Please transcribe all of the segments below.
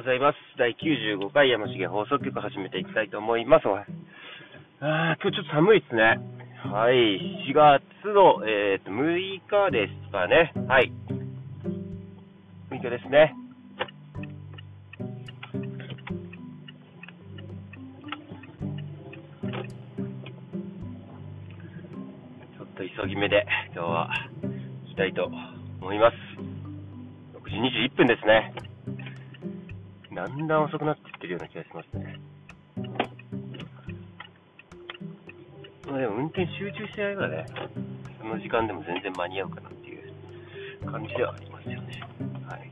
ございます。第95回山重放送局始めていきたいと思います。あ今日ちょっと寒いですね。はい、4月の、えー、と6日ですかね。はい。6日ですね。ちょっと急ぎ目で今日は行きたいと思います。6時21分ですね。だんだん遅くなっていってるような気がしますね。まあでも運転集中してやればね、その時間でも全然間に合うかなっていう感じではありますよね。はい。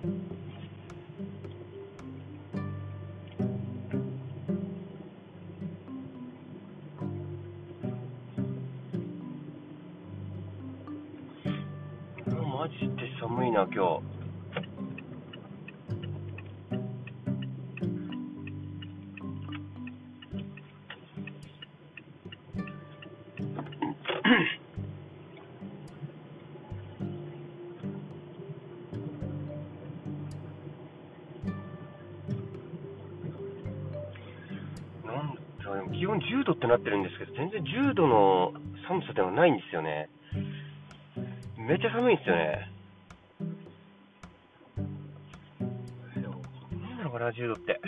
うマジで寒いな、今日。10度ってなってるんですけど、全然10度の寒さではないんですよね。めっちゃ寒いんですよね。なんだろうかな、10度って。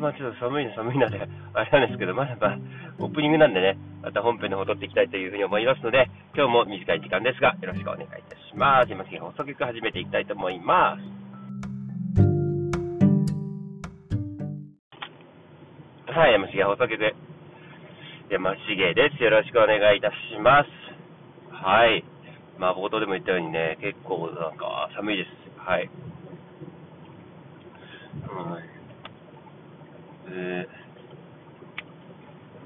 まあちょっと寒いな寒いなで、あれなんですけど、まだまあ、オープニングなんでね、また本編の方撮っていきたいというふうに思いますので、今日も短い時間ですが、よろしくお願いいたします。今すぐ放送局始めていきたいと思います。はい、山重放送局。山重です。よろしくお願いいたします。はい。まあ、冒頭でも言ったようにね、結構なんか寒いです。はい。えー、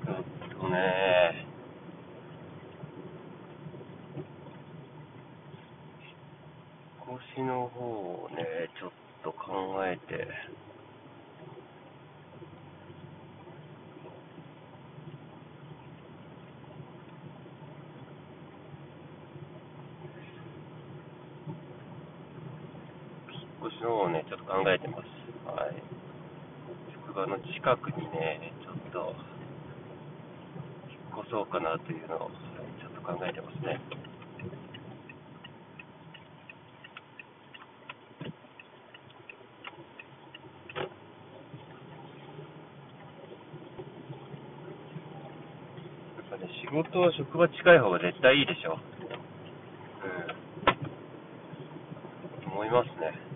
えっとね、腰の方をね、ちょっと考えて、引っ越しの方をね、ちょっと考えてます。職場の近くにね、ちょっと、引っ越そうかなというのを、ちょっと考えてますね。やっぱね、仕事は職場近い方が絶対いいでしょ。うん。思いますね。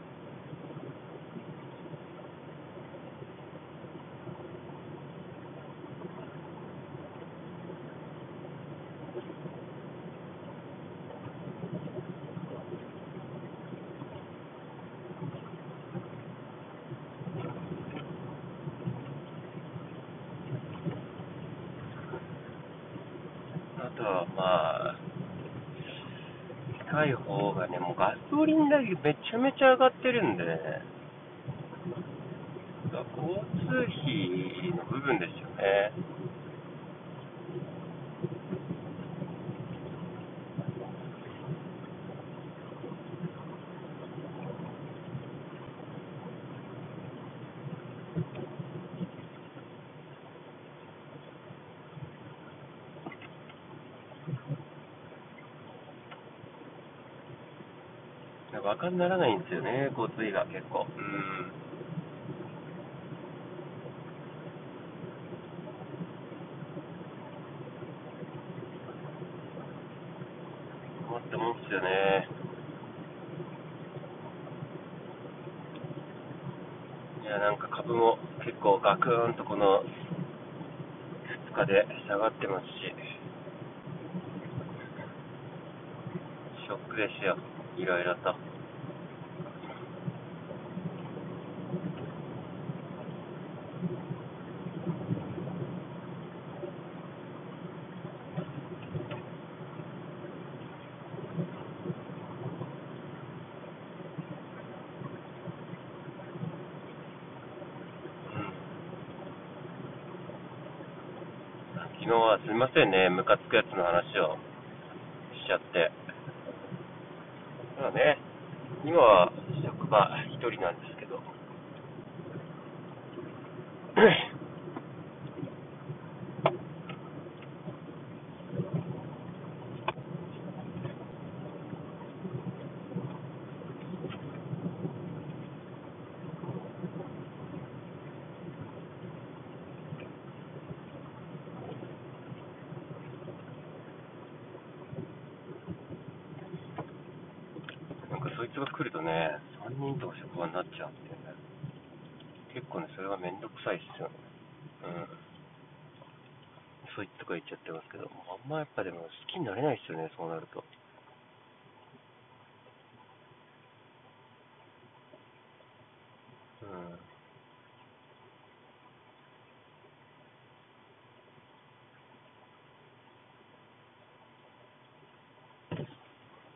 あとはまあ、近い方がね、もうガソリン代めちゃめちゃ上がってるんで、交通費の部分ですよね。にならないんですよね、交通費が結構。うん。困ったもんですよね。いや、なんか株も結構ガクーンとこの2日で下がってますし、ショックですよ、いろいろと。すみませんね、ムカつくやつの話をしちゃって。まあね、今は職場一人なんですが来るとね、3人とか職場になっちゃうんでね、結構ね、それはめんどくさいっすよね。うん。そういったとか言っちゃってますけど、あんまやっぱでも好きになれないっすよね、そうなると。う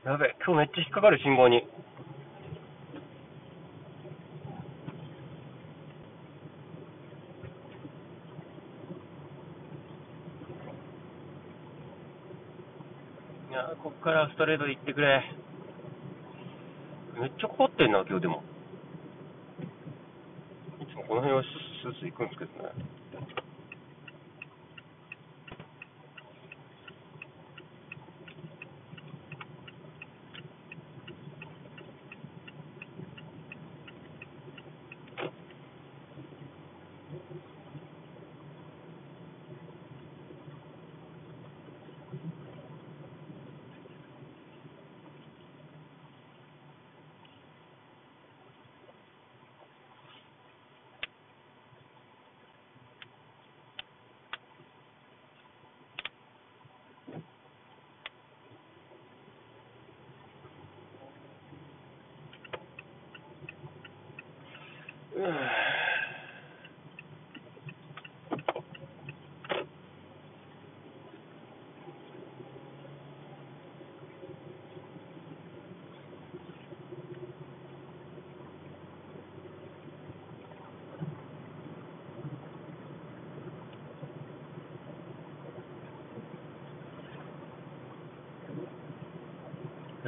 ん。やべ、今日めっちゃ引っかかる信号に。こっからストレートで行ってくれ。めっちゃかかってんな、今日でも。いつもこの辺はスースー行くんですけどね。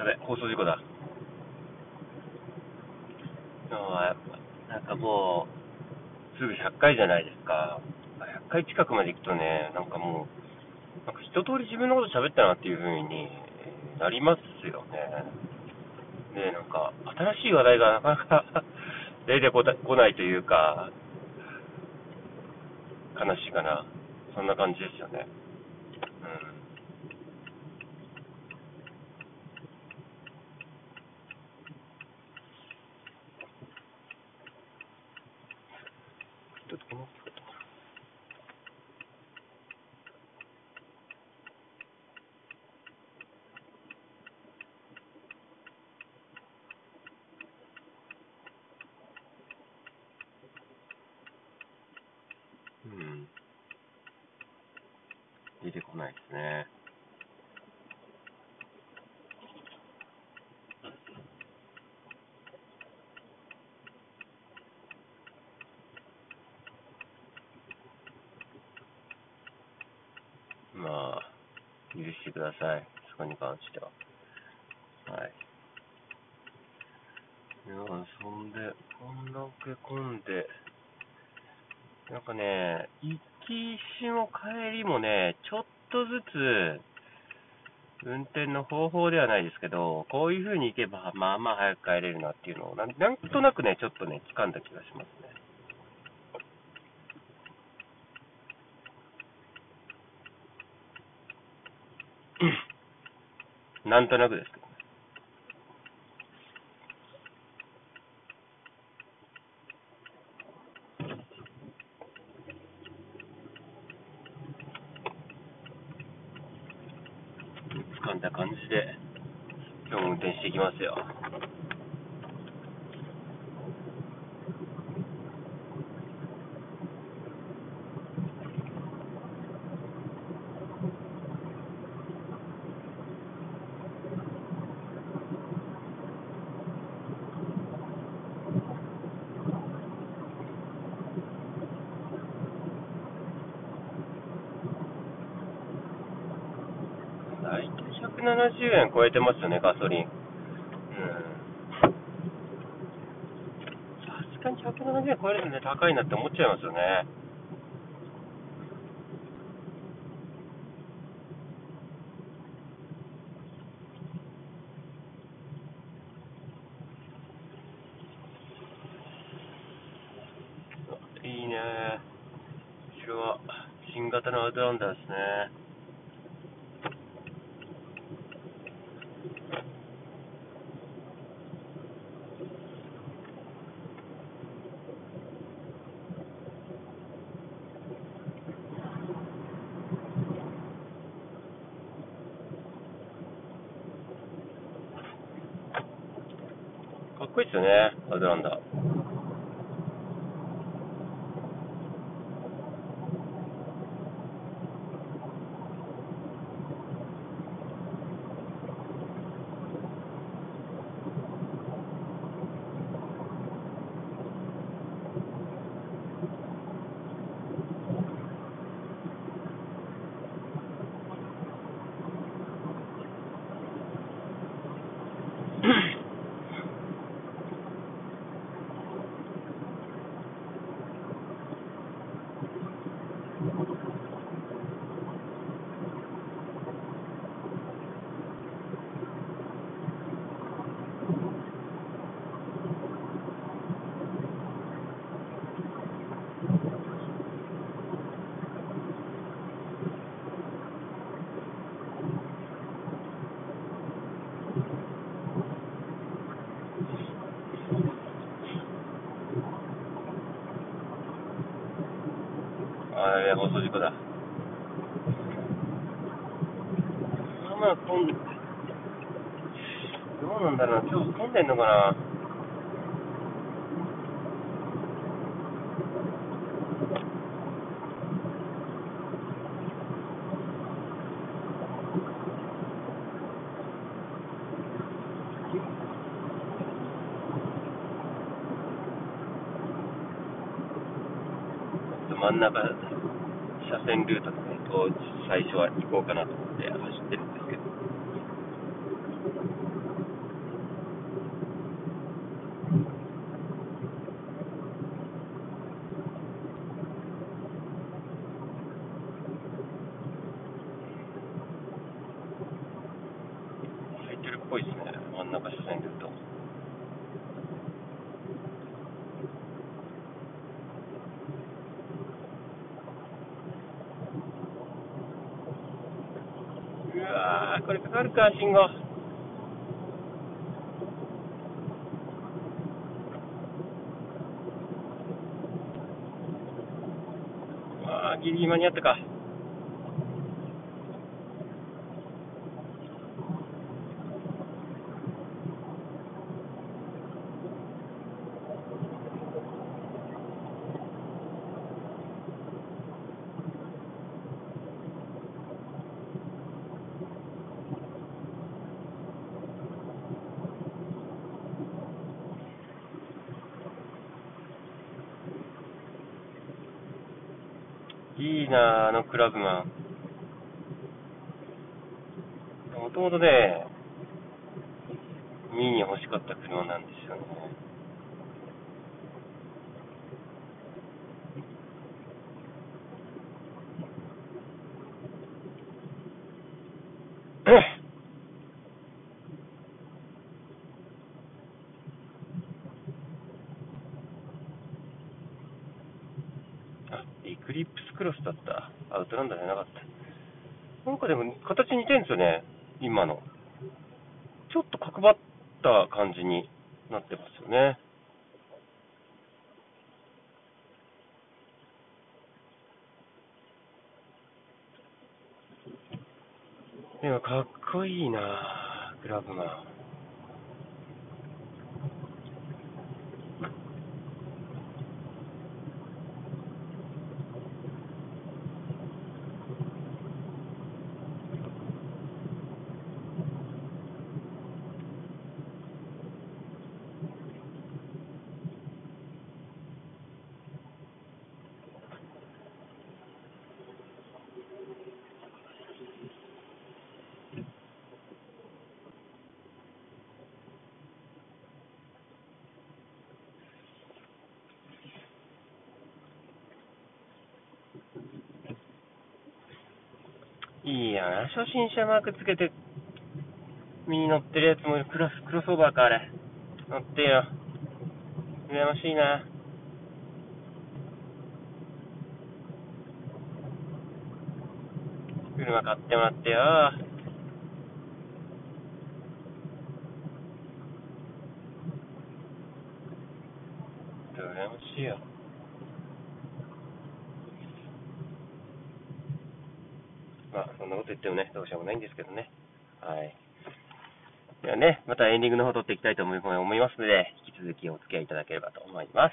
やべ、放送事故だ。なんかもう、すぐ100回じゃないですか。100回近くまで行くとね、なんかもう、なんか一通り自分のこと喋ったなっていう風になりますよね。で、なんか、新しい話題がなかなか 出てこないというか、悲しいかな。そんな感じですよね。うん。出てこないですね。まあ、許してください。そこに関しては。はい。いや、そんで、こんだけ混んで、なんかね、行きしも帰りもね、ちょっとずつ、運転の方法ではないですけど、こういう風に行けば、まあまあ早く帰れるなっていうのをなん、なんとなくね、ちょっとね、掴んだ気がしますね。なんとなくですけど。円超えてますよね、ガソリン。うん。さすがに170円超えるとね、高いなって思っちゃいますよね。いいね後ろは新型のアウトランダーですね。かっこいいっすよね、アウトランダ。あれ、放送事故だ。まあ、混ん、どうなんだろうな、今日混んでんのかな。真ん中、車線ルートを最初は行こうかなと思って走ってるんですけど。空いてるっぽいですね、真ん中車線ルート。うわー、これかかるか、信号。あ、ギリギリ間に合ったか。いいなあ、のクラブマン。もともとね、2位に欲しかった車なんですよね。あ、エクリップスクロスだった。アウトランダーじゃなかった。なんかでも形似てるんですよね、今の。ちょっと角張った感じになってますよね。でもかっこいいなクラブマいいやな、初心者マークつけて、身に乗ってるやつもいる。クロス、クロスオーバーか、あれ。乗ってよ。羨ましいな。車買ってもらってよ。羨ましいよ。まあ、そんなこと言ってもね、どうしようもないんですけどね。はい。ではね、またエンディングの方撮っていきたいと思いますので、引き続きお付き合いいただければと思います。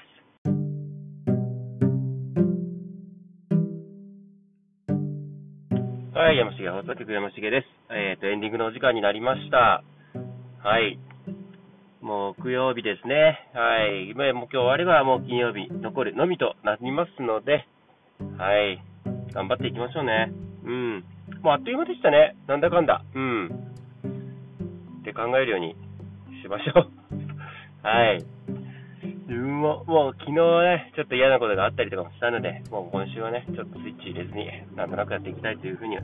はい、山重放送局山重です。えっ、ー、と、エンディングのお時間になりました。はい。木曜日ですね。はい。今もう今日終わればもう金曜日残るのみとなりますので、はい。頑張っていきましょうね。うん。もうあっという間でしたね。なんだかんだ。うん。って考えるようにしましょう。はい。自分も、もう昨日ね、ちょっと嫌なことがあったりとかもしたので、もう今週はね、ちょっとスイッチ入れずに、なんとなくやっていきたいというふうに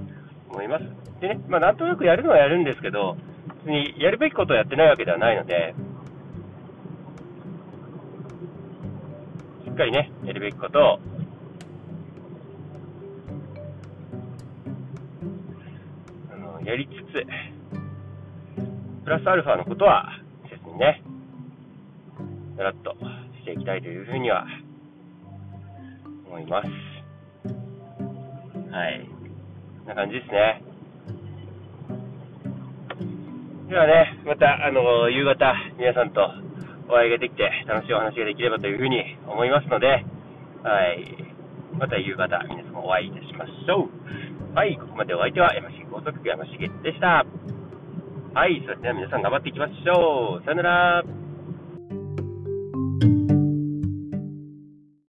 思います。でね、まあなんとなくやるのはやるんですけど、別にやるべきことをやってないわけではないので、しっかりね、やるべきことをやりつつ、プラスアルファのことはせずにね、だらっとしていきたいというふうには思います。はい。こんな感じですね。ではね、また、あの、夕方、皆さんとお会いができて、楽しいお話ができればというふうに思いますので、はい。また夕方、皆様お会いいたしましょう。はい、ここまでお相手は山重高速山茂でした。はい、それでは皆さん頑張っていきましょう。さよなら。